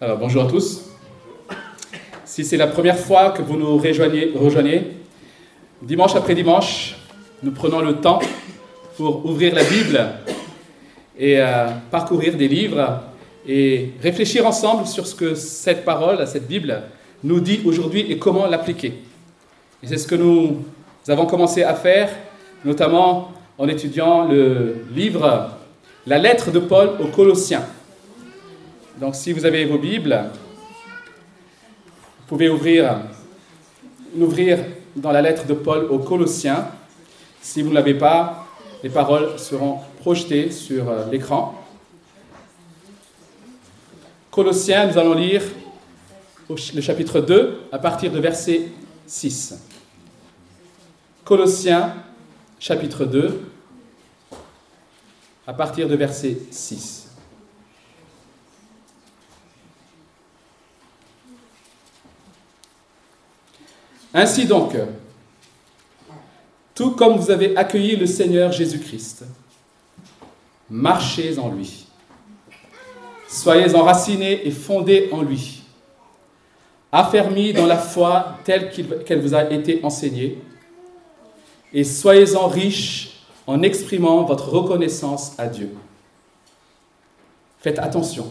Alors, bonjour à tous. Si c'est la première fois que vous nous rejoignez, rejoignez, dimanche après dimanche, nous prenons le temps pour ouvrir la Bible et euh, parcourir des livres et réfléchir ensemble sur ce que cette parole, cette Bible, nous dit aujourd'hui et comment l'appliquer. Et c'est ce que nous avons commencé à faire, notamment en étudiant le livre La lettre de Paul aux Colossiens. Donc si vous avez vos Bibles, vous pouvez ouvrir, l'ouvrir dans la lettre de Paul aux Colossiens. Si vous ne l'avez pas, les paroles seront projetées sur euh, l'écran. Colossiens, nous allons lire le chapitre 2 à partir de verset 6. Colossiens, chapitre 2, à partir de verset 6. Ainsi donc, tout comme vous avez accueilli le Seigneur Jésus-Christ, marchez en lui. Soyez enracinés et fondés en lui, affermis dans la foi telle qu'elle vous a été enseignée, et soyez-en riches en exprimant votre reconnaissance à Dieu. Faites attention,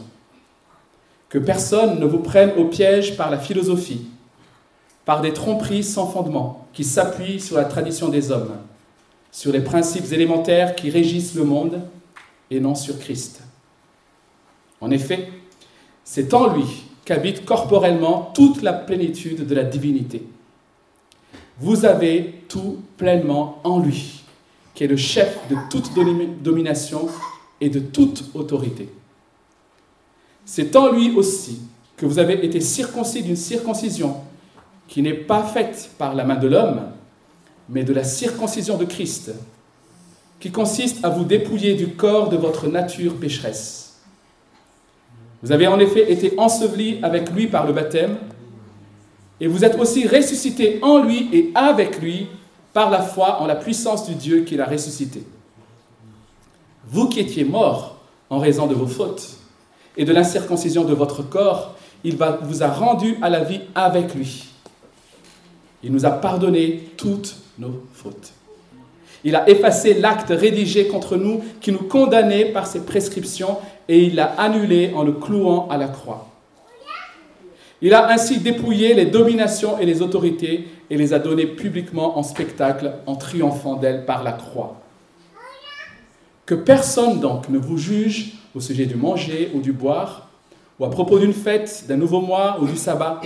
que personne ne vous prenne au piège par la philosophie par des tromperies sans fondement qui s'appuient sur la tradition des hommes, sur les principes élémentaires qui régissent le monde et non sur Christ. En effet, c'est en lui qu'habite corporellement toute la plénitude de la divinité. Vous avez tout pleinement en lui, qui est le chef de toute domination et de toute autorité. C'est en lui aussi que vous avez été circoncis d'une circoncision qui n'est pas faite par la main de l'homme, mais de la circoncision de Christ, qui consiste à vous dépouiller du corps de votre nature pécheresse. Vous avez en effet été ensevelis avec lui par le baptême, et vous êtes aussi ressuscités en lui et avec lui par la foi en la puissance du Dieu qui l'a ressuscité. Vous qui étiez morts en raison de vos fautes et de l'incirconcision de votre corps, il vous a rendu à la vie avec lui il nous a pardonné toutes nos fautes. Il a effacé l'acte rédigé contre nous qui nous condamnait par ses prescriptions et il l'a annulé en le clouant à la croix. Il a ainsi dépouillé les dominations et les autorités et les a données publiquement en spectacle en triomphant d'elles par la croix. Que personne donc ne vous juge au sujet du manger ou du boire, ou à propos d'une fête, d'un nouveau mois ou du sabbat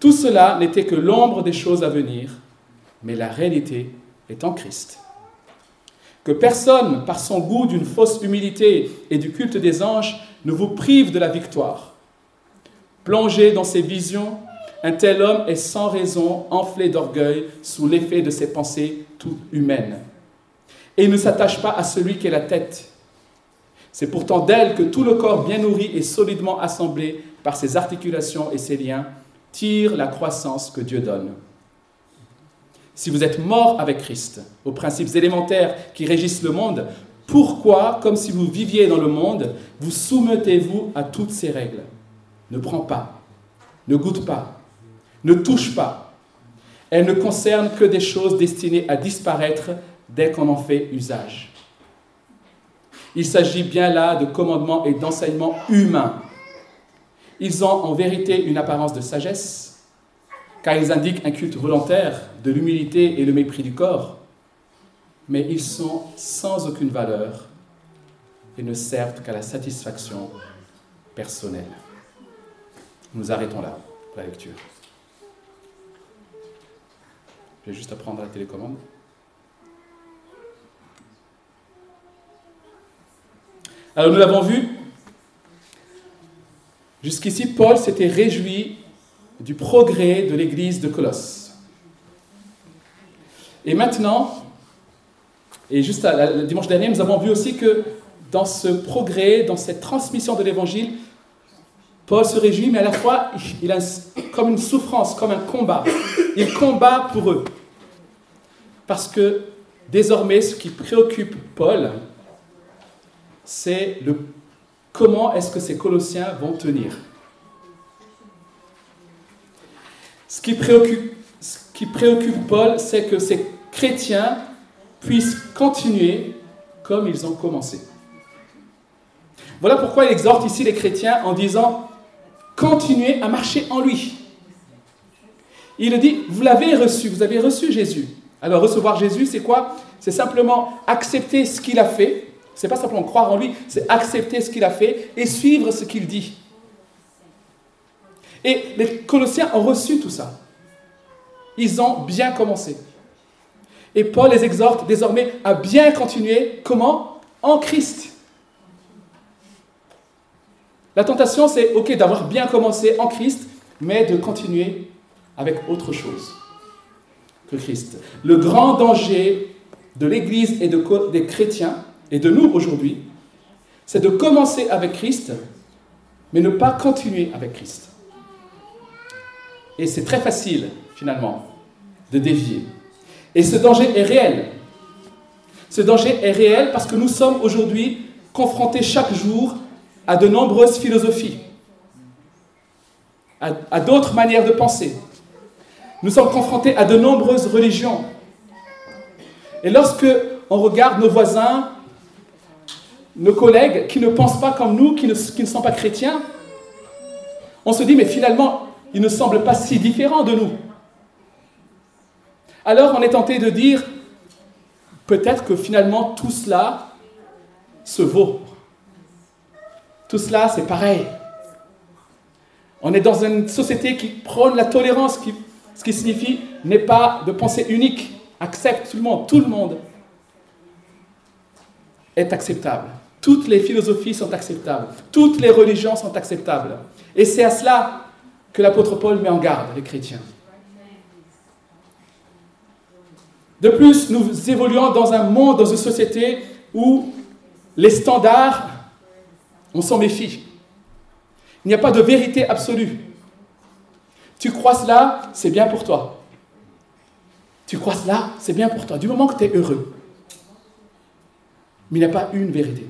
tout cela n'était que l'ombre des choses à venir, mais la réalité est en Christ. Que personne, par son goût d'une fausse humilité et du culte des anges, ne vous prive de la victoire. Plongé dans ses visions, un tel homme est sans raison enflé d'orgueil sous l'effet de ses pensées toutes humaines. Et il ne s'attache pas à celui qui est la tête. C'est pourtant d'elle que tout le corps bien nourri et solidement assemblé par ses articulations et ses liens tire la croissance que Dieu donne. Si vous êtes mort avec Christ, aux principes élémentaires qui régissent le monde, pourquoi, comme si vous viviez dans le monde, vous soumettez-vous à toutes ces règles? Ne prends pas, ne goûte pas, ne touche pas. Elles ne concernent que des choses destinées à disparaître dès qu'on en fait usage. Il s'agit bien là de commandements et d'enseignements humains ils ont en vérité une apparence de sagesse, car ils indiquent un culte volontaire de l'humilité et le mépris du corps, mais ils sont sans aucune valeur et ne servent qu'à la satisfaction personnelle. Nous arrêtons là la lecture. Je vais juste apprendre la télécommande. Alors nous l'avons vu, Jusqu'ici, Paul s'était réjoui du progrès de l'église de Colosse. Et maintenant, et juste le dimanche dernier, nous avons vu aussi que dans ce progrès, dans cette transmission de l'évangile, Paul se réjouit, mais à la fois, il a comme une souffrance, comme un combat. Il combat pour eux. Parce que désormais, ce qui préoccupe Paul, c'est le comment est-ce que ces Colossiens vont tenir ce qui, préoccupe, Paul, c'est que ces chrétiens puissent continuer comme ils ont commencé. Voilà pourquoi il exhorte ici les chrétiens en disant continuez à marcher en lui. Il dit vous l'avez reçu, vous avez reçu Jésus. Alors recevoir Jésus, c'est quoi? C'est simplement accepter ce qu'il a fait. C'est pas simplement croire en lui, c'est accepter ce qu'il a fait et suivre ce qu'il dit. Et les Colossiens ont reçu tout ça. Ils ont bien commencé. Et Paul les exhorte désormais à bien continuer. Comment? En Christ. La tentation, c'est, ok, d'avoir bien commencé en Christ, mais de continuer avec autre chose que Christ. Le grand danger de l'Église et de, des chrétiens, et de nous aujourd'hui, c'est de commencer avec Christ, mais ne pas continuer avec Christ. Et c'est très facile, finalement, de dévier. Et ce danger est réel. Ce danger est réel parce que nous sommes aujourd'hui confrontés chaque jour à de nombreuses philosophies, à, d'autres manières de penser. Nous sommes confrontés à de nombreuses religions. Et lorsque on regarde nos voisins, nos collègues qui ne pensent pas comme nous, qui ne, sont pas chrétiens, on se dit, mais finalement, ils ne semblent pas si différents de nous. Alors on est tenté de dire, peut-être que finalement tout cela se vaut. Tout cela, c'est pareil. On est dans une société qui prône la tolérance, qui, ce qui signifie n'est pas de pensée unique, accepte tout le monde, tout le monde est acceptable. Toutes les philosophies sont acceptables, toutes les religions sont acceptables. Et c'est à cela que l'apôtre Paul met en garde les chrétiens. De plus, nous évoluons dans un monde, dans une société où les standards, on s'en méfie. Il n'y a pas de vérité absolue. Tu crois cela, c'est bien pour toi. Tu crois cela, c'est bien pour toi, du moment que tu es heureux. Mais il n'y a pas une vérité.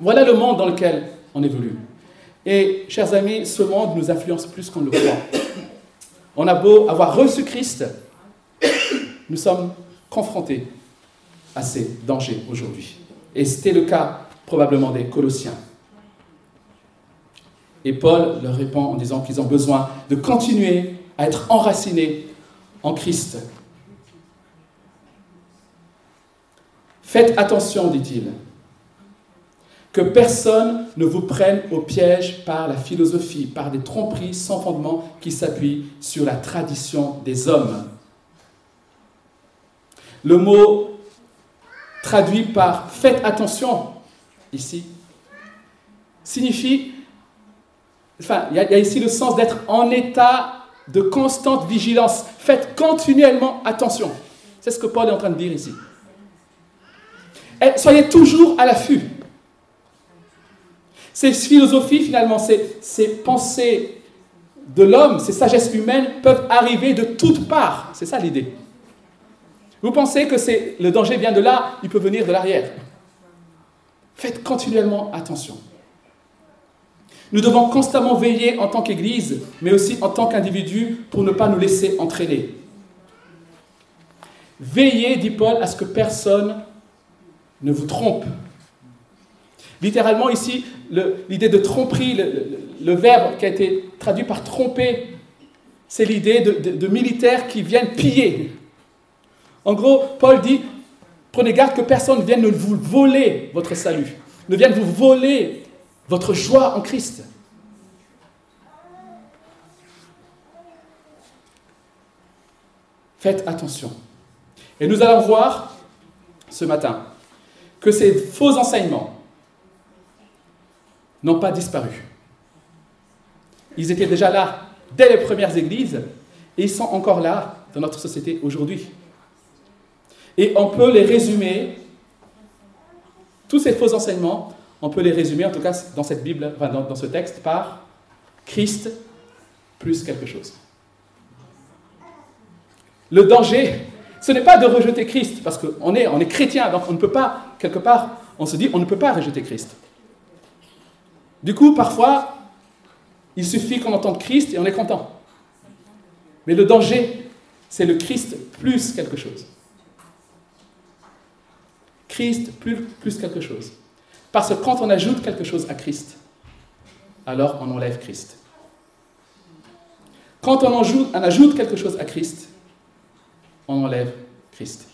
Voilà le monde dans lequel on évolue. Et, chers amis, ce monde nous influence plus qu'on le croit. On a beau avoir reçu Christ, nous sommes confrontés à ces dangers aujourd'hui. Et c'était le cas probablement des Colossiens. Et Paul leur répond en disant qu'ils ont besoin de continuer à être enracinés en Christ. Faites attention, dit-il, que personne ne vous prenne au piège par la philosophie, par des tromperies sans fondement qui s'appuient sur la tradition des hommes. Le mot traduit par faites attention ici signifie, enfin, il y, a ici le sens d'être en état de constante vigilance. Faites continuellement attention. C'est ce que Paul est en train de dire ici. Soyez toujours à l'affût. Ces philosophies, finalement, ces, pensées de l'homme, ces sagesses humaines peuvent arriver de toutes parts. C'est ça l'idée. Vous pensez que le danger vient de là, il peut venir de l'arrière. Faites continuellement attention. Nous devons constamment veiller en tant qu'Église, mais aussi en tant qu'individu, pour ne pas nous laisser entraîner. Veillez, dit Paul, à ce que personne ne vous trompe. Littéralement, ici, l'idée de tromperie, le, verbe qui a été traduit par tromper, c'est l'idée de militaires qui viennent piller. En gros, Paul dit, prenez garde que personne ne vienne vous voler votre salut, ne vienne vous voler votre joie en Christ. Faites attention. Et nous allons voir ce matin que ces faux enseignements n'ont pas disparu. Ils étaient déjà là dès les premières églises et ils sont encore là dans notre société aujourd'hui. Et on peut les résumer, tous ces faux enseignements, on peut les résumer, en tout cas dans cette Bible, dans, ce texte, par Christ plus quelque chose. Le danger, ce n'est pas de rejeter Christ, parce qu'on est, on est chrétien, donc on ne peut pas, quelque part, on se dit, on ne peut pas rejeter Christ. Du coup, parfois, il suffit qu'on entende Christ et on est content. Mais le danger, c'est le Christ plus quelque chose. Christ plus, quelque chose. Parce que quand on ajoute quelque chose à Christ, alors on enlève Christ. Quand on ajoute quelque chose à Christ, on enlève Christ.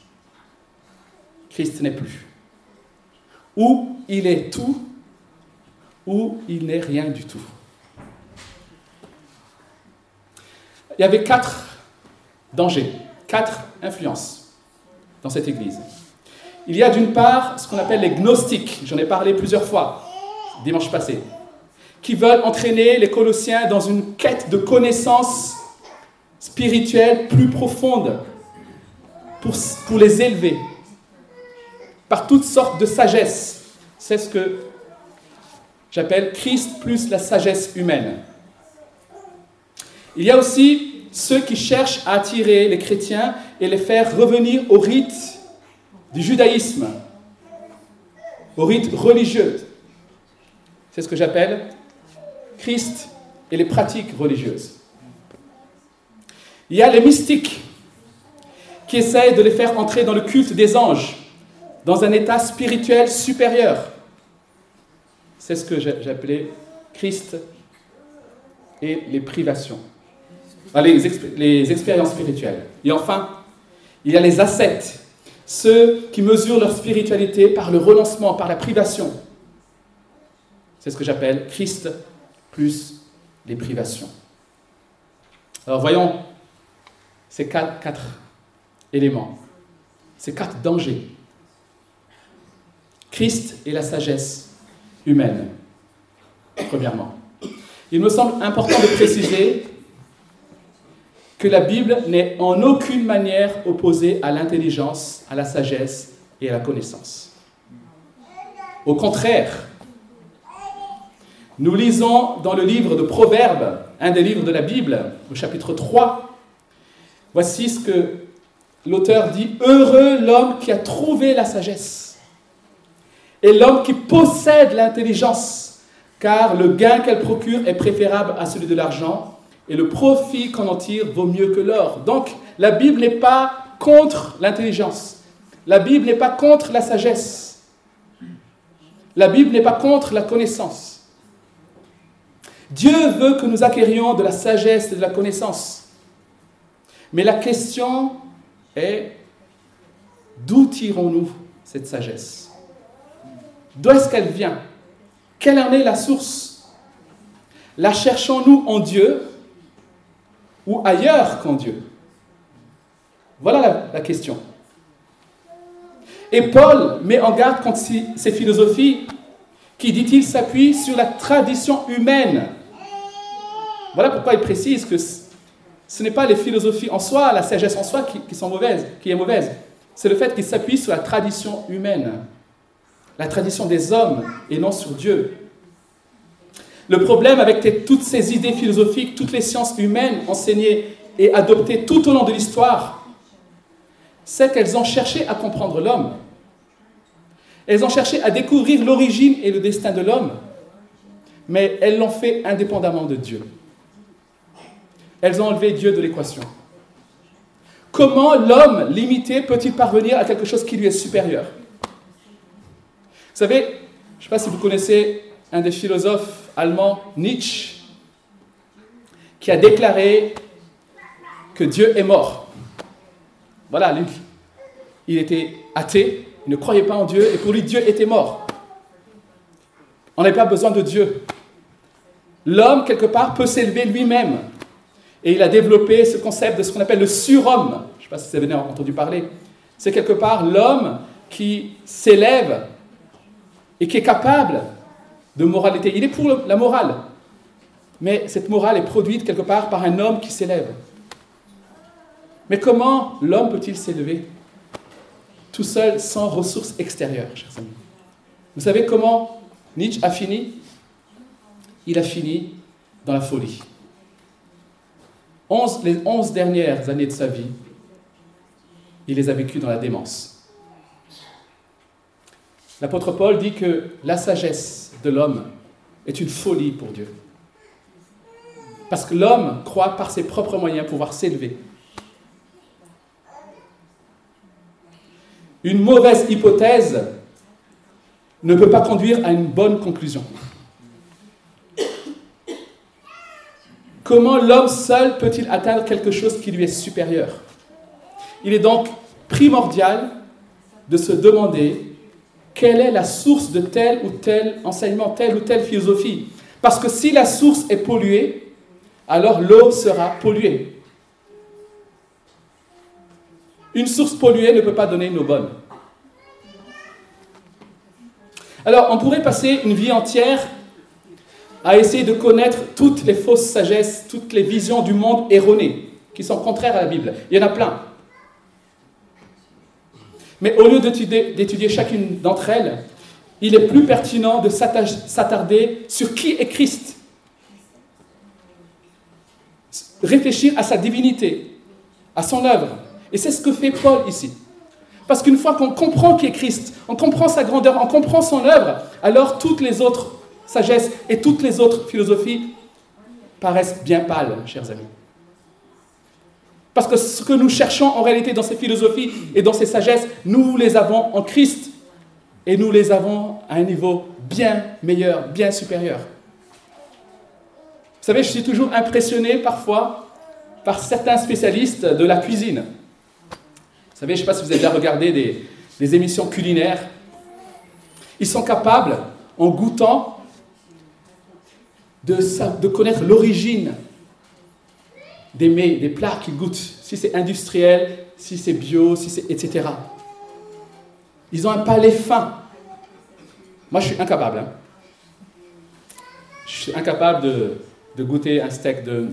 Christ n'est plus. Ou il est tout, ou il n'est rien du tout. Il y avait quatre dangers, quatre influences dans cette Église. Il y a d'une part ce qu'on appelle les gnostiques, j'en ai parlé plusieurs fois dimanche passé, qui veulent entraîner les Colossiens dans une quête de connaissances spirituelles plus profondes pour, les élever par toutes sortes de sagesse. C'est ce que j'appelle Christ plus la sagesse humaine. Il y a aussi ceux qui cherchent à attirer les chrétiens et les faire revenir au rite du judaïsme, au rite religieux. C'est ce que j'appelle Christ et les pratiques religieuses. Il y a les mystiques qui essayent de les faire entrer dans le culte des anges, dans un état spirituel supérieur. C'est ce que j'appelais Christ et les privations, les, les expériences spirituelles. Et enfin, il y a les ascètes ceux qui mesurent leur spiritualité par le renoncement, par la privation. C'est ce que j'appelle Christ plus les privations. Alors voyons ces quatre éléments, ces quatre dangers. Christ et la sagesse humaine, premièrement. Il me semble important de préciser que la Bible n'est en aucune manière opposée à l'intelligence, à la sagesse et à la connaissance. Au contraire, nous lisons dans le livre de Proverbes, un des livres de la Bible, au chapitre 3, voici ce que l'auteur dit, Heureux l'homme qui a trouvé la sagesse et l'homme qui possède l'intelligence, car le gain qu'elle procure est préférable à celui de l'argent et le profit qu'on en tire vaut mieux que l'or. Donc, la Bible n'est pas contre l'intelligence. La Bible n'est pas contre la sagesse. La Bible n'est pas contre la connaissance. Dieu veut que nous acquérions de la sagesse et de la connaissance. Mais la question est, d'où tirons-nous cette sagesse? D'où est-ce qu'elle vient? Quelle en est la source? La cherchons-nous en Dieu ou ailleurs qu'en Dieu? Voilà la, question. Et Paul met en garde contre ces philosophies qui, dit-il, s'appuient sur la tradition humaine. Voilà pourquoi il précise que ce n'est pas les philosophies en soi, la sagesse en soi qui, sont mauvaises, qui est mauvaise. C'est le fait qu'il s'appuie sur la tradition humaine, la tradition des hommes et non sur Dieu. Le problème avec toutes ces idées philosophiques, toutes les sciences humaines enseignées et adoptées tout au long de l'histoire, c'est qu'elles ont cherché à comprendre l'homme. Elles ont cherché à découvrir l'origine et le destin de l'homme, mais elles l'ont fait indépendamment de Dieu. Elles ont enlevé Dieu de l'équation. Comment l'homme limité peut-il parvenir à quelque chose qui lui est supérieur? Vous savez, je ne sais pas si vous connaissez un des philosophes allemands, Nietzsche, qui a déclaré que Dieu est mort. Voilà, lui. Il était athée, il ne croyait pas en Dieu, et pour lui, Dieu était mort. On n'avait pas besoin de Dieu. L'homme, quelque part, peut s'élever lui-même. Et il a développé ce concept de ce qu'on appelle le surhomme. Je ne sais pas si vous avez entendu parler. C'est quelque part l'homme qui s'élève et qui est capable de moralité. Il est pour la morale. Mais cette morale est produite quelque part par un homme qui s'élève. Mais comment l'homme peut-il s'élever tout seul, sans ressources extérieures, chers amis? Vous savez comment Nietzsche a fini? Il a fini dans la folie. Les onze dernières années de sa vie, il les a vécues dans la démence. L'apôtre Paul dit que la sagesse de l'homme est une folie pour Dieu. Parce que l'homme croit par ses propres moyens pouvoir s'élever. Une mauvaise hypothèse ne peut pas conduire à une bonne conclusion. Comment l'homme seul peut-il atteindre quelque chose qui lui est supérieur? Il est donc primordial de se demander quelle est la source de tel ou tel enseignement, telle ou telle philosophie. Parce que si la source est polluée, alors l'eau sera polluée. Une source polluée ne peut pas donner une eau bonne. Alors, on pourrait passer une vie entière à essayer de connaître toutes les fausses sagesses, toutes les visions du monde erronées, qui sont contraires à la Bible. Il y en a plein. Mais au lieu d'étudier chacune d'entre elles, il est plus pertinent de s'attarder sur qui est Christ. Réfléchir à sa divinité, à son œuvre. Et c'est ce que fait Paul ici. Parce qu'une fois qu'on comprend qui est Christ, on comprend sa grandeur, on comprend son œuvre, alors toutes les autres sagesses et toutes les autres philosophies paraissent bien pâles, chers amis. Parce que ce que nous cherchons en réalité dans ces philosophies et dans ces sagesses, nous les avons en Christ. Et nous les avons à un niveau bien meilleur, bien supérieur. Vous savez, je suis toujours impressionné parfois par certains spécialistes de la cuisine. Vous savez, je ne sais pas si vous avez déjà regardé des, des émissions culinaires. Ils sont capables, en goûtant, de, connaître l'origine des des plats qu'ils goûtent, si c'est industriel, si c'est bio, si c'est etc. Ils ont un palais fin. Moi, je suis incapable. Hein. Je suis incapable de, goûter un steak de,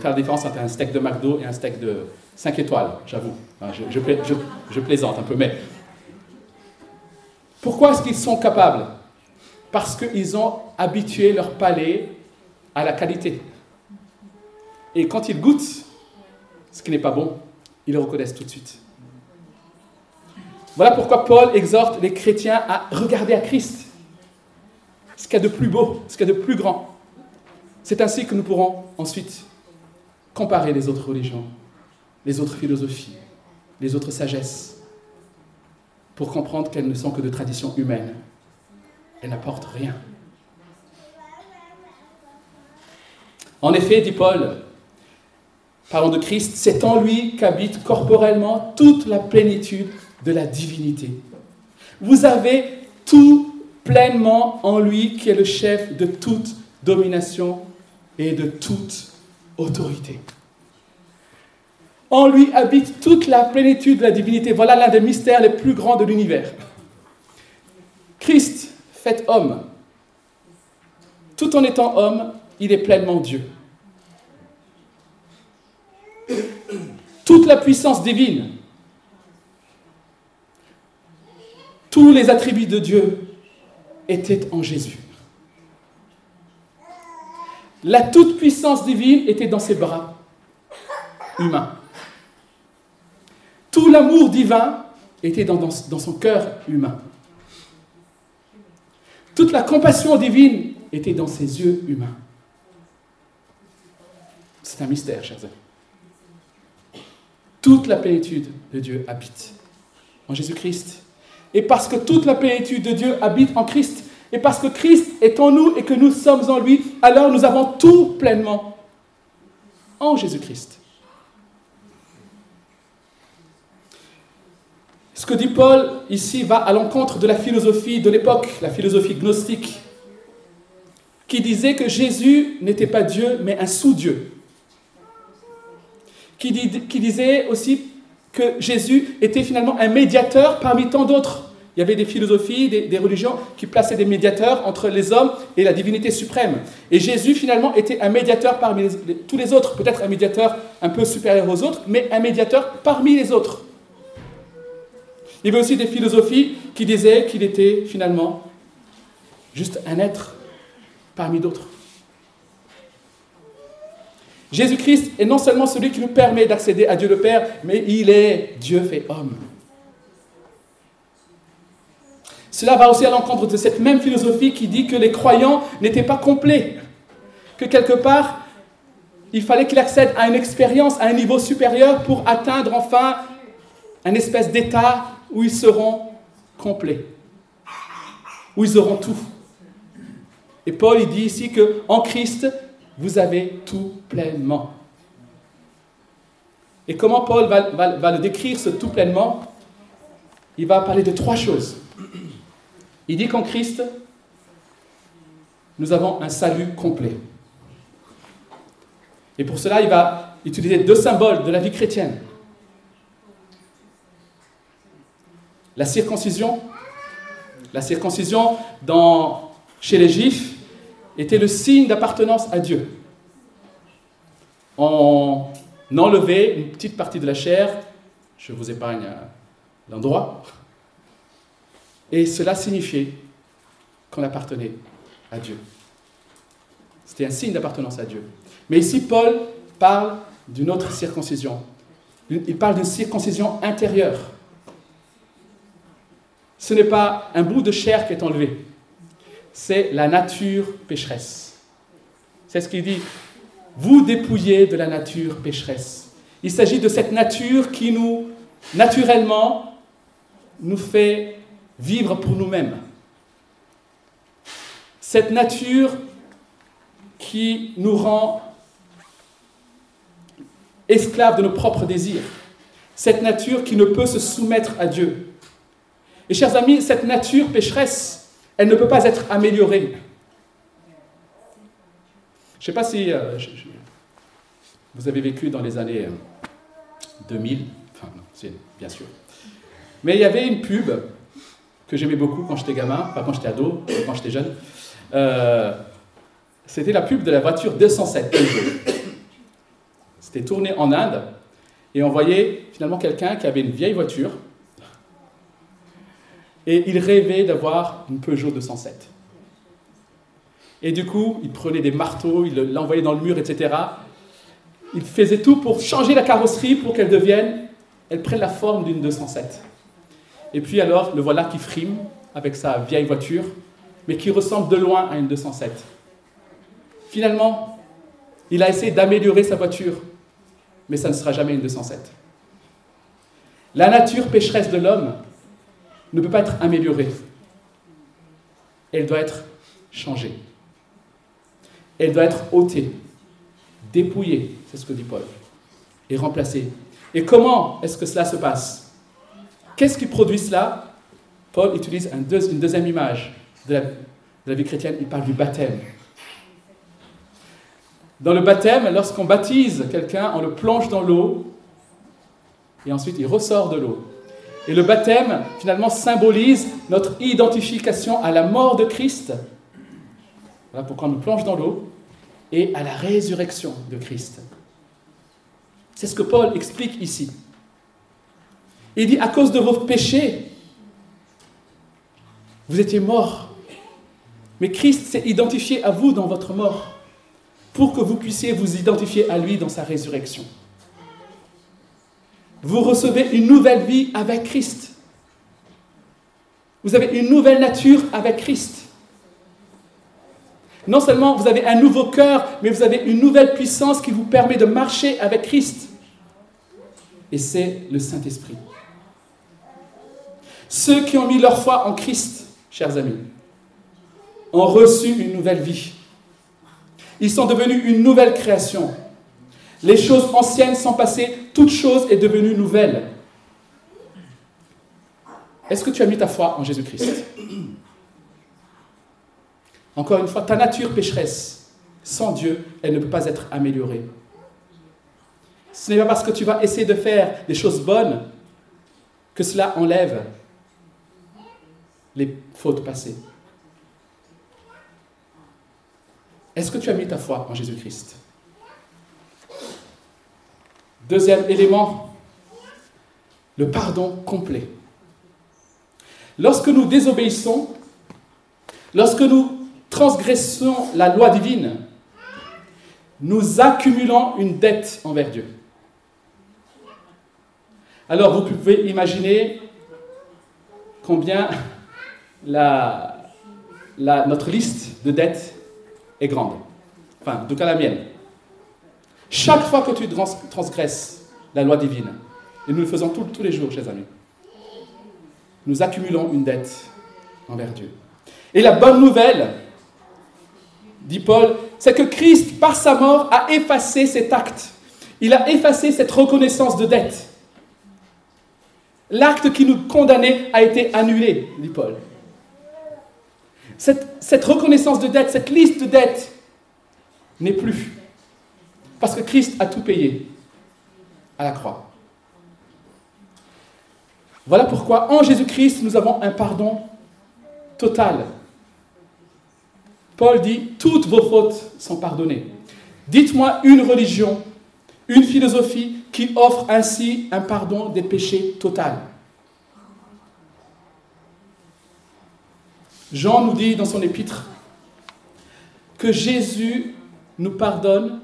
faire la différence entre un steak de McDo et un steak de 5 étoiles, j'avoue. Je, plaisante un peu, mais pourquoi est-ce qu'ils sont capables? Parce qu'ils ont habitué leur palais à la qualité. Et quand ils goûtent ce qui n'est pas bon, ils le reconnaissent tout de suite. Voilà pourquoi Paul exhorte les chrétiens à regarder à Christ, ce qu'il y a de plus beau, ce qu'il y a de plus grand. C'est ainsi que nous pourrons ensuite comparer les autres religions, les autres philosophies, les autres sagesses, pour comprendre qu'elles ne sont que de traditions humaines. Elles n'apportent rien. En effet, dit Paul, parlons de Christ, c'est en lui qu'habite corporellement toute la plénitude de la divinité. Vous avez tout pleinement en lui qui est le chef de toute domination et de toute autorité. En lui habite toute la plénitude de la divinité. Voilà l'un des mystères les plus grands de l'univers. Christ, fait homme, tout en étant homme, il est pleinement Dieu. toute la puissance divine, tous les attributs de Dieu étaient en Jésus. La toute-puissance divine était dans ses bras humains. Tout l'amour divin était dans, dans, son cœur humain. Toute la compassion divine était dans ses yeux humains. C'est un mystère, chers amis toute la plénitude de Dieu habite en Jésus-Christ. Et parce que toute la plénitude de Dieu habite en Christ, et parce que Christ est en nous et que nous sommes en lui, alors nous avons tout pleinement en Jésus-Christ. Ce que dit Paul ici va à l'encontre de la philosophie de l'époque, la philosophie gnostique, qui disait que Jésus n'était pas Dieu, mais un sous-Dieu qui, disait aussi que Jésus était finalement un médiateur parmi tant d'autres. Il y avait des philosophies, des, religions qui plaçaient des médiateurs entre les hommes et la divinité suprême. Et Jésus finalement était un médiateur parmi tous les autres, peut-être un médiateur un peu supérieur aux autres, mais un médiateur parmi les autres. Il y avait aussi des philosophies qui disaient qu'il était finalement juste un être parmi d'autres. Jésus-Christ est non seulement celui qui nous permet d'accéder à Dieu le Père, mais il est Dieu fait homme. Cela va aussi à l'encontre de cette même philosophie qui dit que les croyants n'étaient pas complets, que quelque part, il fallait qu'ils accèdent à une expérience, à un niveau supérieur pour atteindre enfin un espèce d'état où ils seront complets, où ils auront tout. Et Paul il dit ici que en Christ, vous avez tout pleinement. Et comment Paul va, le décrire, ce tout pleinement? Il va parler de trois choses. Il dit qu'en Christ, nous avons un salut complet. Et pour cela, il va utiliser deux symboles de la vie chrétienne. La circoncision. La circoncision dans, chez les Juifs était le signe d'appartenance à Dieu. On enlevait une petite partie de la chair, je vous épargne euh, l'endroit, et cela signifiait qu'on appartenait à Dieu. C'était un signe d'appartenance à Dieu. Mais ici, Paul parle d'une autre circoncision. Il parle d'une circoncision intérieure. Ce n'est pas un bout de chair qui est enlevé, c'est la nature pécheresse. C'est ce qu'il dit. Vous dépouillez de la nature pécheresse. Il s'agit de cette nature qui nous, naturellement, nous fait vivre pour nous-mêmes. Cette nature qui nous rend esclaves de nos propres désirs. Cette nature qui ne peut se soumettre à Dieu. Et chers amis, cette nature pécheresse, elle ne peut pas être améliorée. Je ne sais pas si euh, vous avez vécu dans les années 2000, euh, bien sûr. Mais il y avait une pub que j'aimais beaucoup quand j'étais gamin, enfin quand j'étais ado, quand j'étais jeune. Euh, c'était la pub de la voiture 207. C'était tourné en Inde et on voyait finalement quelqu'un qui avait une vieille voiture et il rêvait d'avoir une Peugeot 207. Et du coup, il prenait des marteaux, il l'envoyait dans le mur, etc. Il faisait tout pour changer la carrosserie pour qu'elle devienne, elle prenne la forme d'une 207. Et puis alors, le voilà qui frime avec sa vieille voiture, mais qui ressemble de loin à une 207. Finalement, il a essayé d'améliorer sa voiture, mais ça ne sera jamais une 207. La nature pécheresse de l'homme ne peut pas être améliorée. Elle doit être changée. Elle doit être ôtée, dépouillée, c'est ce que dit Paul, et remplacée. Et comment est-ce que cela se passe? Qu'est-ce qui produit cela? Paul utilise une deuxième image de la, vie chrétienne, il parle du baptême. Dans le baptême, lorsqu'on baptise quelqu'un, on le plonge dans l'eau et ensuite il ressort de l'eau. Et le baptême, finalement, symbolise notre identification à la mort de Christ. Voilà pourquoi on nous plonge dans l'eau et à la résurrection de Christ. C'est ce que Paul explique ici. Il dit, à cause de vos péchés, vous étiez morts. Mais Christ s'est identifié à vous dans votre mort pour que vous puissiez vous identifier à lui dans sa résurrection. Vous recevez une nouvelle vie avec Christ. Vous avez une nouvelle nature avec Christ. Non seulement vous avez un nouveau cœur, mais vous avez une nouvelle puissance qui vous permet de marcher avec Christ. Et c'est le Saint-Esprit. Ceux qui ont mis leur foi en Christ, chers amis, ont reçu une nouvelle vie. Ils sont devenus une nouvelle création. Les choses anciennes sont passées, toute chose est devenue nouvelle. Est-ce que tu as mis ta foi en Jésus-Christ? Encore une fois, ta nature pécheresse, sans Dieu, elle ne peut pas être améliorée. Ce n'est pas parce que tu vas essayer de faire des choses bonnes que cela enlève les fautes passées. Est-ce que tu as mis ta foi en Jésus-Christ? Deuxième élément, le pardon complet. Lorsque nous désobéissons, lorsque nous transgressons la loi divine, nous accumulons une dette envers Dieu. Alors vous pouvez imaginer combien notre liste de dettes est grande. Enfin, en tout cas la mienne. Chaque fois que tu transgresses la loi divine, et nous le faisons tous les jours, chers amis, nous accumulons une dette envers Dieu. Et la bonne nouvelle, dit Paul, c'est que Christ, par sa mort, a effacé cet acte. Il a effacé cette reconnaissance de dette. L'acte qui nous condamnait a été annulé, dit Paul. Cette, cette reconnaissance de dette, cette liste de dettes n'est plus. Parce que Christ a tout payé à la croix. Voilà pourquoi en Jésus-Christ, nous avons un pardon total. Paul dit, toutes vos fautes sont pardonnées. Dites-moi une religion, une philosophie qui offre ainsi un pardon des péchés total. Jean nous dit dans son épître que Jésus nous pardonne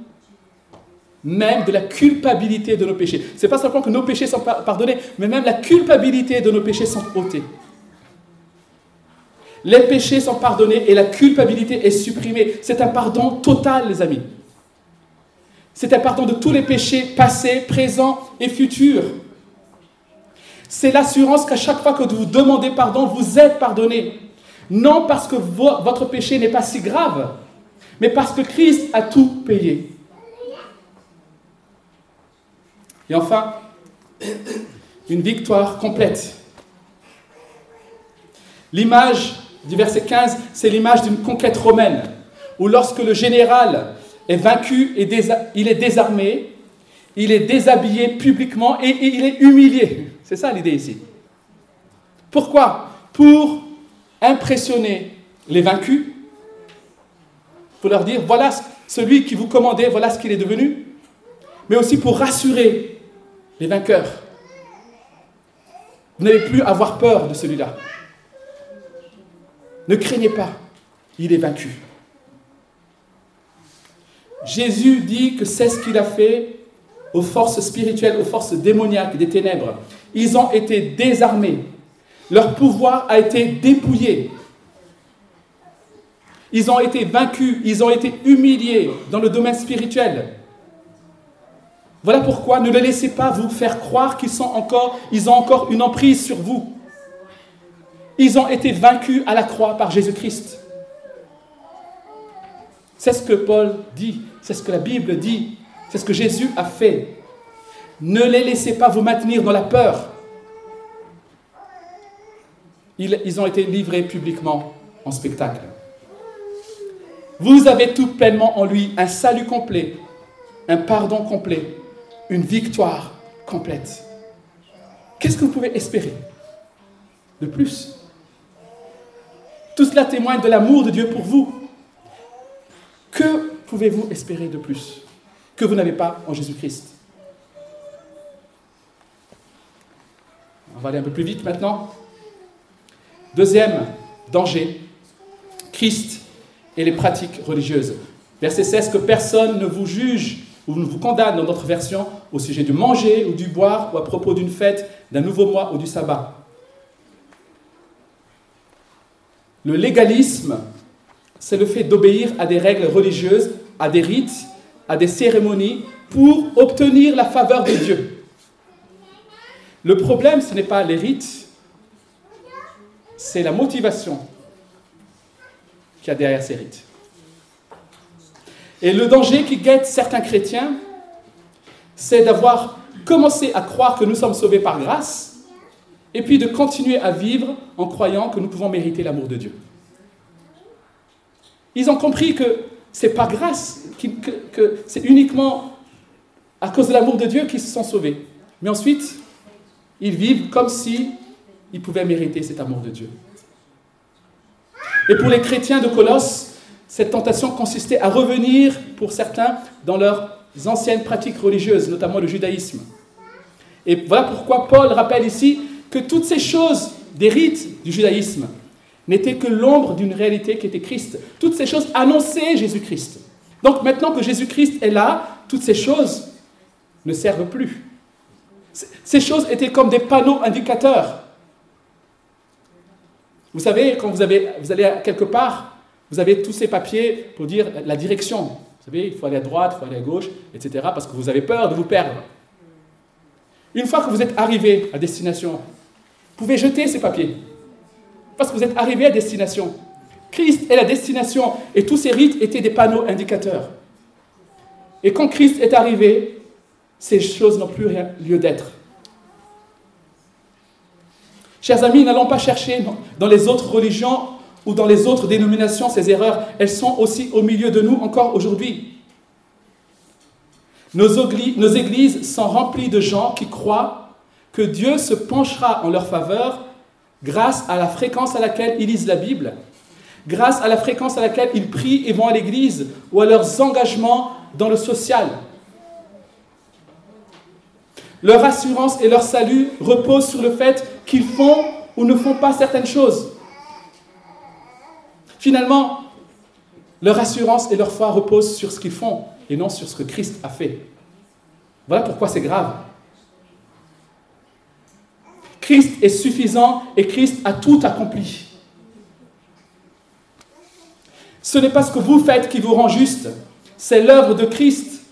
même de la culpabilité de nos péchés. Ce n'est pas simplement que nos péchés sont pardonnés, mais même la culpabilité de nos péchés sont ôtés. Les péchés sont pardonnés et la culpabilité est supprimée. C'est un pardon total, les amis. C'est un pardon de tous les péchés passés, présents et futurs. C'est l'assurance qu'à chaque fois que vous demandez pardon, vous êtes pardonné. Non parce que votre péché n'est pas si grave, mais parce que Christ a tout payé. Et enfin, une victoire complète. L'image du verset 15, c'est l'image d'une conquête romaine, où lorsque le général est vaincu et il est désarmé, il est déshabillé publiquement et, il est humilié. C'est ça l'idée ici. Pourquoi? Pour impressionner les vaincus, pour leur dire, voilà celui qui vous commandait, voilà ce qu'il est devenu, mais aussi pour rassurer les vainqueurs. Vous n'avez plus avoir peur de celui-là. Ne craignez pas, il est vaincu. Jésus dit que c'est ce qu'il a fait aux forces spirituelles, aux forces démoniaques des ténèbres. Ils ont été désarmés. Leur pouvoir a été dépouillé. Ils ont été vaincus, ils ont été humiliés dans le domaine spirituel. Voilà pourquoi ne les laissez pas vous faire croire qu'ils sont encore, ils ont encore une emprise sur vous. Ils ont été vaincus à la croix par Jésus-Christ. C'est ce que Paul dit, c'est ce que la Bible dit, c'est ce que Jésus a fait. Ne les laissez pas vous maintenir dans la peur. Ils, ils ont été livrés publiquement en spectacle. Vous avez tout pleinement en lui un salut complet, un pardon complet, une victoire complète. Qu'est-ce que vous pouvez espérer de plus? Tout cela témoigne de l'amour de Dieu pour vous. Que pouvez-vous espérer de plus que vous n'avez pas en Jésus-Christ? On va aller un peu plus vite maintenant. Deuxième danger, Christ et les pratiques religieuses. Verset 16, que personne ne vous juge ou ne vous condamne dans notre version au sujet du manger ou du boire ou à propos d'une fête, d'un nouveau mois ou du sabbat. Le légalisme, c'est le fait d'obéir à des règles religieuses, à des rites, à des cérémonies pour obtenir la faveur de Dieu. Le problème, ce n'est pas les rites, c'est la motivation qu'il y a derrière ces rites. Et le danger qui guette certains chrétiens, c'est d'avoir commencé à croire que nous sommes sauvés par grâce, et puis de continuer à vivre en croyant que nous pouvons mériter l'amour de Dieu. Ils ont compris que c'est pas grâce, que, que c'est uniquement à cause de l'amour de Dieu qu'ils se sont sauvés. Mais ensuite, ils vivent comme si ils pouvaient mériter cet amour de Dieu. Et pour les chrétiens de Colosse, cette tentation consistait à revenir, pour certains, dans leurs anciennes pratiques religieuses, notamment le judaïsme. Et voilà pourquoi Paul rappelle ici que toutes ces choses des rites du judaïsme n'étaient que l'ombre d'une réalité qui était Christ. Toutes ces choses annonçaient Jésus-Christ. Donc maintenant que Jésus-Christ est là, toutes ces choses ne servent plus. Ces choses étaient comme des panneaux indicateurs. Vous savez, quand vous, avez, vous allez quelque part, vous avez tous ces papiers pour dire la direction. Vous savez, il faut aller à droite, il faut aller à gauche, etc. Parce que vous avez peur de vous perdre. Une fois que vous êtes arrivé à destination, vous pouvez jeter ces papiers. Parce que vous êtes arrivé à destination. Christ est la destination et tous ces rites étaient des panneaux indicateurs. Et quand Christ est arrivé, ces choses n'ont plus lieu d'être. Chers amis, n'allons pas chercher dans les autres religions ou dans les autres dénominations ces erreurs. Elles sont aussi au milieu de nous encore aujourd'hui. Nos, églises sont remplies de gens qui croient que Dieu se penchera en leur faveur grâce à la fréquence à laquelle ils lisent la Bible, grâce à la fréquence à laquelle ils prient et vont à l'église, ou à leurs engagements dans le social. Leur assurance et leur salut reposent sur le fait qu'ils font ou ne font pas certaines choses. Finalement, leur assurance et leur foi reposent sur ce qu'ils font et non sur ce que Christ a fait. Voilà pourquoi c'est grave. Christ est suffisant et Christ a tout accompli. Ce n'est pas ce que vous faites qui vous rend juste, c'est l'œuvre de Christ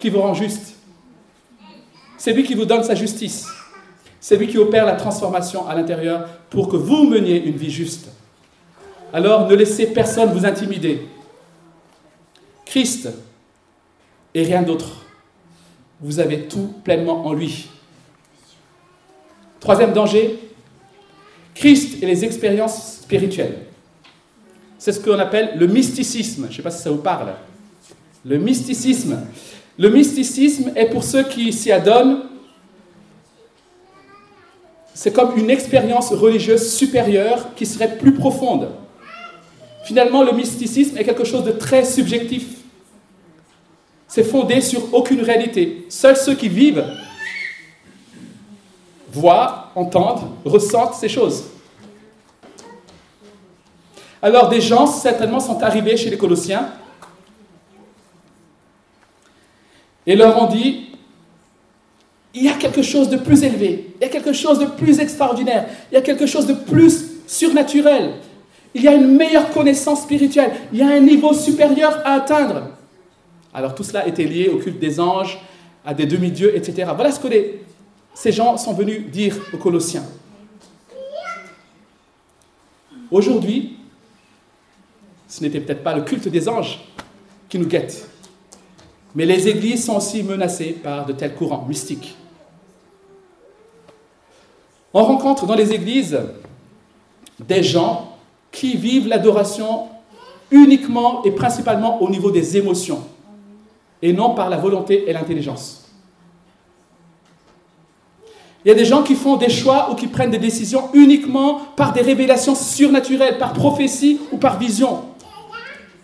qui vous rend juste. C'est lui qui vous donne sa justice. C'est lui qui opère la transformation à l'intérieur pour que vous meniez une vie juste. Alors ne laissez personne vous intimider. Christ et rien d'autre. Vous avez tout pleinement en lui. Troisième danger, Christ et les expériences spirituelles. C'est ce qu'on appelle le mysticisme. Je ne sais pas si ça vous parle. Le mysticisme. Le mysticisme est pour ceux qui s'y adonnent, c'est comme une expérience religieuse supérieure qui serait plus profonde. Finalement, le mysticisme est quelque chose de très subjectif. C'est fondé sur aucune réalité. Seuls ceux qui vivent voient, entendent, ressentent ces choses. Alors des gens certainement sont arrivés chez les Colossiens et leur ont dit, il y a quelque chose de plus élevé, il y a quelque chose de plus extraordinaire, il y a quelque chose de plus surnaturel, il y a une meilleure connaissance spirituelle, il y a un niveau supérieur à atteindre. Alors tout cela était lié au culte des anges, à des demi-dieux, etc. Voilà ce que ces gens sont venus dire aux Colossiens. Aujourd'hui, ce n'était peut-être pas le culte des anges qui nous guette. Mais les églises sont aussi menacées par de tels courants mystiques. On rencontre dans les églises des gens qui vivent l'adoration uniquement et principalement au niveau des émotions et non par la volonté et l'intelligence. Il y a des gens qui font des choix ou qui prennent des décisions uniquement par des révélations surnaturelles, par prophétie ou par vision,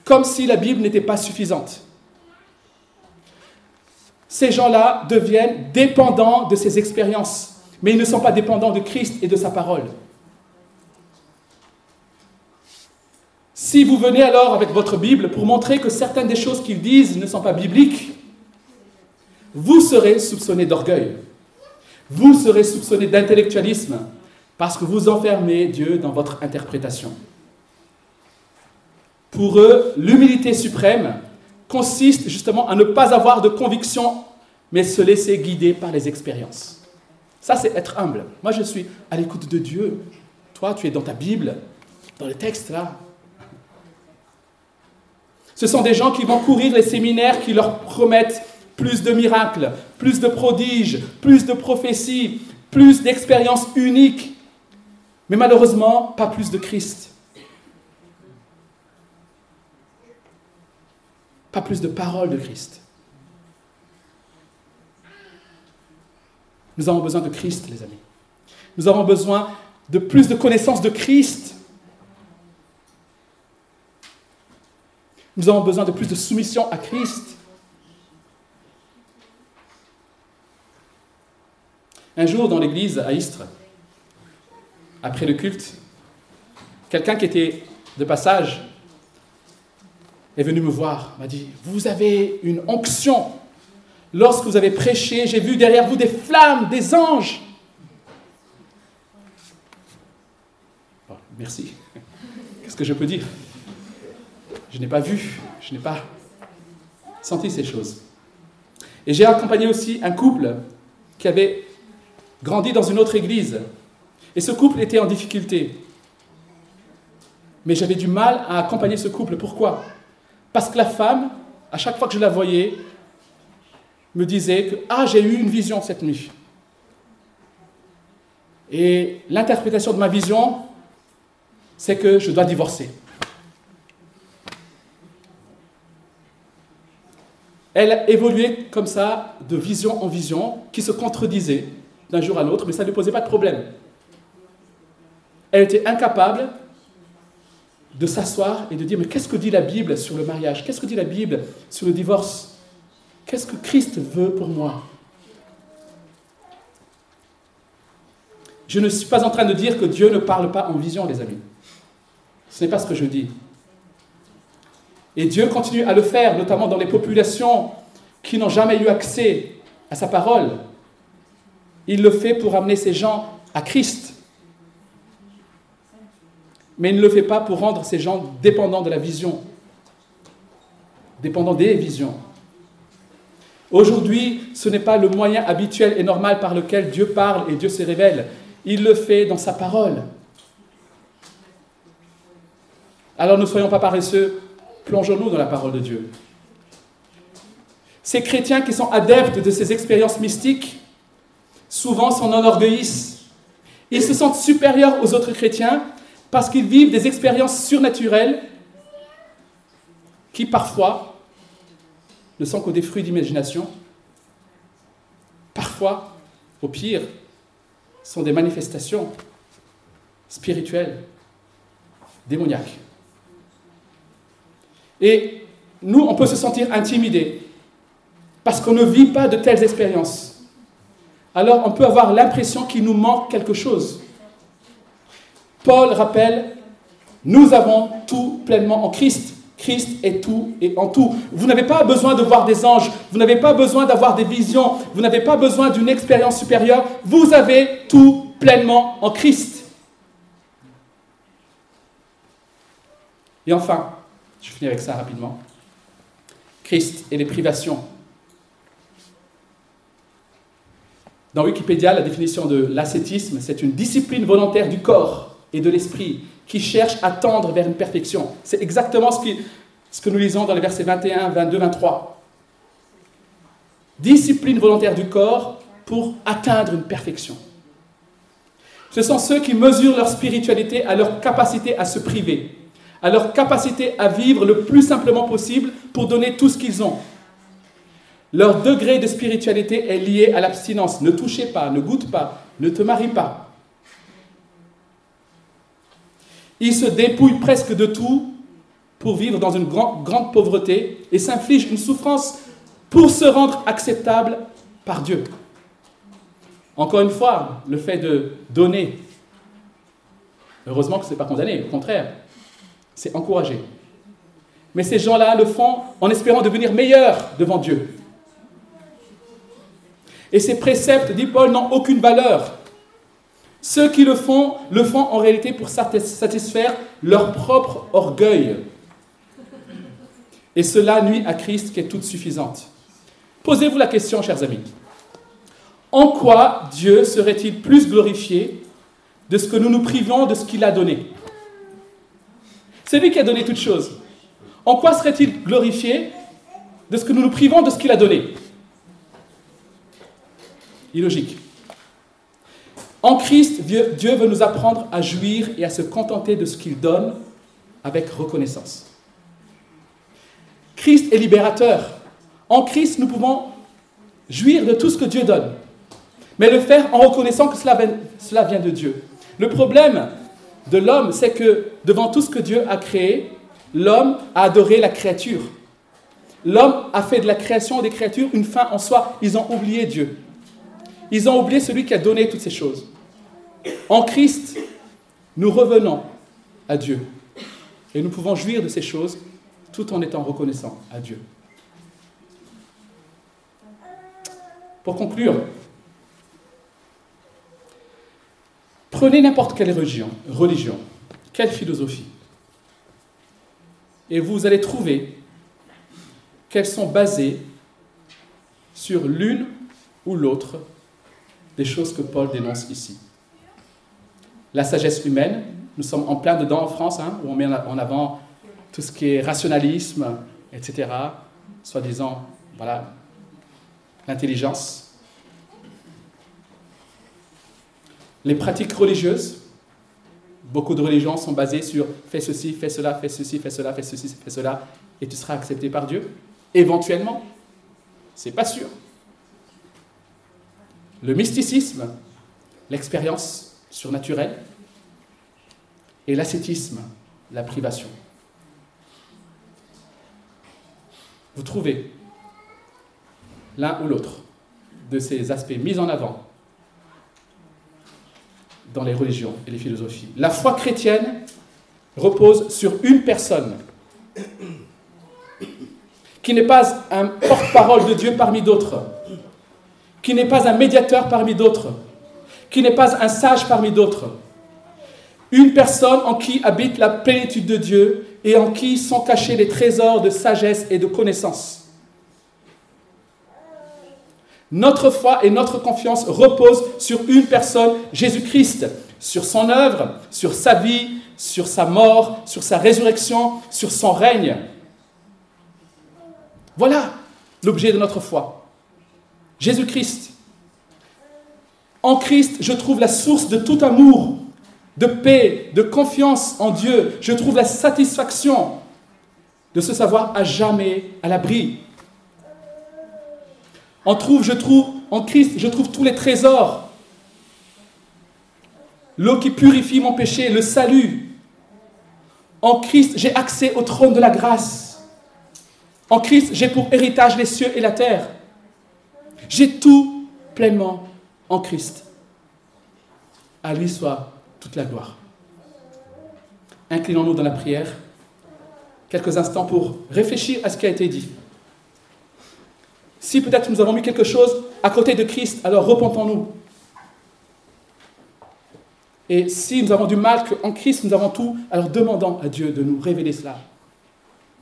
comme si la Bible n'était pas suffisante ces gens-là deviennent dépendants de ces expériences, mais ils ne sont pas dépendants de Christ et de sa parole. Si vous venez alors avec votre Bible pour montrer que certaines des choses qu'ils disent ne sont pas bibliques, vous serez soupçonné d'orgueil. Vous serez soupçonné d'intellectualisme parce que vous enfermez Dieu dans votre interprétation. Pour eux, l'humilité suprême, consiste justement à ne pas avoir de conviction, mais se laisser guider par les expériences. Ça, c'est être humble. Moi, je suis à l'écoute de Dieu. Toi, tu es dans ta Bible, dans le texte là. Ce sont des gens qui vont courir les séminaires qui leur promettent plus de miracles, plus de prodiges, plus de prophéties, plus d'expériences uniques, mais malheureusement, pas plus de Christ. pas plus de paroles de Christ. Nous avons besoin de Christ, les amis. Nous avons besoin de plus de connaissances de Christ. Nous avons besoin de plus de soumission à Christ. Un jour, dans l'église à Istres, après le culte, quelqu'un qui était de passage est venu me voir, m'a dit, vous avez une onction. Lorsque vous avez prêché, j'ai vu derrière vous des flammes, des anges. Merci. Qu'est-ce que je peux dire? Je n'ai pas vu, je n'ai pas senti ces choses. Et j'ai accompagné aussi un couple qui avait grandi dans une autre église. Et ce couple était en difficulté. Mais j'avais du mal à accompagner ce couple. Pourquoi? Parce que la femme, à chaque fois que je la voyais, me disait que Ah, j'ai eu une vision cette nuit. Et l'interprétation de ma vision, c'est que je dois divorcer. Elle a évolué comme ça, de vision en vision, qui se contredisait d'un jour à l'autre, mais ça ne lui posait pas de problème. Elle était incapable de s'asseoir et de dire, mais qu'est-ce que dit la Bible sur le mariage? Qu'est-ce que dit la Bible sur le divorce? Qu'est-ce que Christ veut pour moi? Je ne suis pas en train de dire que Dieu ne parle pas en vision, les amis. Ce n'est pas ce que je dis. Et Dieu continue à le faire, notamment dans les populations qui n'ont jamais eu accès à sa parole. Il le fait pour amener ces gens à Christ. Mais il ne le fait pas pour rendre ces gens dépendants de la vision, dépendants des visions. Aujourd'hui, ce n'est pas le moyen habituel et normal par lequel Dieu parle et Dieu se révèle. Il le fait dans sa parole. Alors ne soyons pas paresseux, plongeons-nous dans la parole de Dieu. Ces chrétiens qui sont adeptes de ces expériences mystiques, souvent s'en enorgueillissent. Ils se sentent supérieurs aux autres chrétiens parce qu'ils vivent des expériences surnaturelles qui parfois ne sont que des fruits d'imagination. Parfois, au pire, sont des manifestations spirituelles, démoniaques. Et nous, on peut se sentir intimidé parce qu'on ne vit pas de telles expériences. Alors on peut avoir l'impression qu'il nous manque quelque chose. Paul rappelle, nous avons tout pleinement en Christ. Christ est tout et en tout. Vous n'avez pas besoin de voir des anges, vous n'avez pas besoin d'avoir des visions, vous n'avez pas besoin d'une expérience supérieure, vous avez tout pleinement en Christ. Et enfin, je finis avec ça rapidement. Christ et les privations. Dans Wikipédia, la définition de l'ascétisme, c'est une discipline volontaire du corps et de l'esprit qui cherche à tendre vers une perfection. C'est exactement ce, ce, que nous lisons dans les versets 21, 22, 23. Discipline volontaire du corps pour atteindre une perfection. Ce sont ceux qui mesurent leur spiritualité à leur capacité à se priver, à leur capacité à vivre le plus simplement possible pour donner tout ce qu'ils ont. Leur degré de spiritualité est lié à l'abstinence. Ne touchez pas, ne goûte pas, ne te marie pas. Ils se dépouillent presque de tout pour vivre dans une grande pauvreté et s'infligent une souffrance pour se rendre acceptable par Dieu. Encore une fois, le fait de donner, heureusement que ce n'est pas condamné, au contraire, c'est encouragé. Mais ces gens-là le font en espérant devenir meilleurs devant Dieu. Et ces préceptes, dit Paul, n'ont aucune valeur. Ceux qui le font, le font en réalité pour satisfaire leur propre orgueil. Et cela nuit à Christ qui est toute suffisante. Posez-vous la question, chers amis. En quoi Dieu serait-il plus glorifié de ce que nous nous privons de ce qu'il a donné? C'est lui qui a donné toutes choses. En quoi serait-il glorifié de ce que nous nous privons de ce qu'il a donné? Illogique. En Christ, Dieu, veut nous apprendre à jouir et à se contenter de ce qu'il donne avec reconnaissance. Christ est libérateur. En Christ, nous pouvons jouir de tout ce que Dieu donne, mais le faire en reconnaissant que cela vient de Dieu. Le problème, de l'homme, c'est que devant tout ce que Dieu a créé, l'homme a adoré la créature. L'homme a fait de la création des créatures une fin en soi. Ils ont oublié Dieu. Ils ont oublié celui qui a donné toutes ces choses. En Christ, nous revenons à Dieu. Et nous pouvons jouir de ces choses tout en étant reconnaissants à Dieu. Pour conclure, Prenez n'importe quelle religion, quelle philosophie Et vous allez trouver qu'elles sont basées sur l'une ou l'autre des choses que Paul dénonce ici. La sagesse humaine, nous sommes en plein dedans en France, hein, où on met en avant tout ce qui est rationalisme, etc., soi-disant, voilà, l'intelligence. Les pratiques religieuses, beaucoup de religions sont basées sur fais ceci, fais cela, fais ceci, fais cela, fais ceci, fais cela, et tu seras accepté par Dieu. Éventuellement, c'est pas sûr. Le mysticisme, l'expérience surnaturelle, et l'ascétisme, la privation. Vous trouvez l'un ou l'autre de ces aspects mis en avant dans les religions et les philosophies. La foi chrétienne repose sur une personne qui n'est pas un porte-parole de Dieu parmi d'autres, qui n'est pas un médiateur parmi d'autres, qui n'est pas un sage parmi d'autres. Une personne en qui habite la plénitude de Dieu et en qui sont cachés les trésors de sagesse et de connaissance. Notre foi et notre confiance reposent sur une personne, Jésus-Christ, sur son œuvre, sur sa vie, sur sa mort, sur sa résurrection, sur son règne. Voilà l'objet de notre foi. Jésus-Christ. En Christ, je trouve la source de tout amour, de paix, de confiance en Dieu. Je trouve la satisfaction de se savoir à jamais à l'abri. En Christ, je trouve tous les trésors. L'eau qui purifie mon péché, le salut. En Christ, j'ai accès au trône de la grâce. En Christ, j'ai pour héritage les cieux et la terre. J'ai tout pleinement en Christ. À lui soit toute la gloire. Inclinons-nous dans la prière quelques instants pour réfléchir à ce qui a été dit. Si peut-être nous avons mis quelque chose à côté de Christ, alors repentons-nous. Et si nous avons du mal qu'en Christ nous avons tout, alors demandons à Dieu de nous révéler cela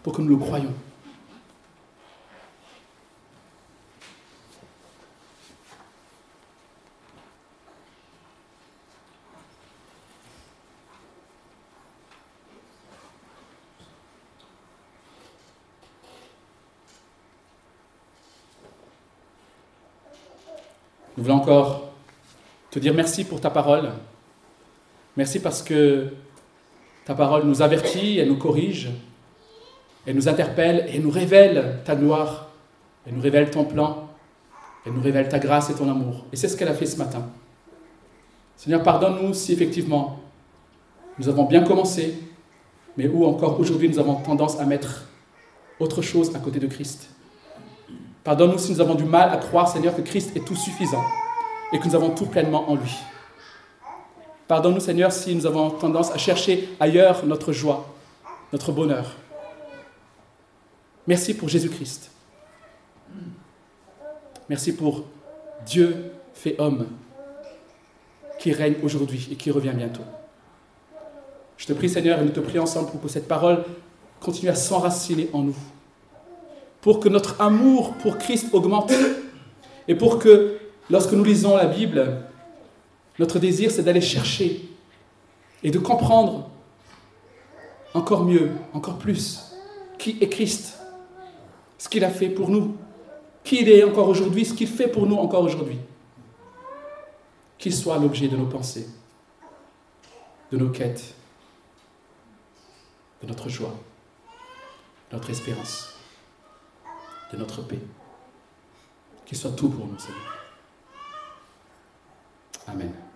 pour que nous le croyions. Nous voulons encore te dire merci pour ta parole. Merci parce que ta parole nous avertit, elle nous corrige, elle nous interpelle et nous révèle ta gloire, elle nous révèle ton plan, elle nous révèle ta grâce et ton amour. Et c'est ce qu'elle a fait ce matin. Seigneur, pardonne-nous si effectivement nous avons bien commencé, mais où encore aujourd'hui nous avons tendance à mettre autre chose à côté de Christ. Pardonne-nous si nous avons du mal à croire, Seigneur, que Christ est tout suffisant et que nous avons tout pleinement en lui. Pardonne-nous, Seigneur, si nous avons tendance à chercher ailleurs notre joie, notre bonheur. Merci pour Jésus-Christ. Merci pour Dieu fait homme qui règne aujourd'hui et qui revient bientôt. Je te prie, Seigneur, et nous te prions ensemble pour que cette parole continue à s'enraciner en nous pour que notre amour pour Christ augmente et pour que lorsque nous lisons la Bible, notre désir c'est d'aller chercher et de comprendre encore mieux, encore plus qui est Christ, ce qu'il a fait pour nous, qui il est encore aujourd'hui, ce qu'il fait pour nous encore aujourd'hui. Qu'il soit l'objet de nos pensées, de nos quêtes, de notre joie, de notre espérance de notre paix. Qu'il soit tout pour nous, Seigneur. Amen.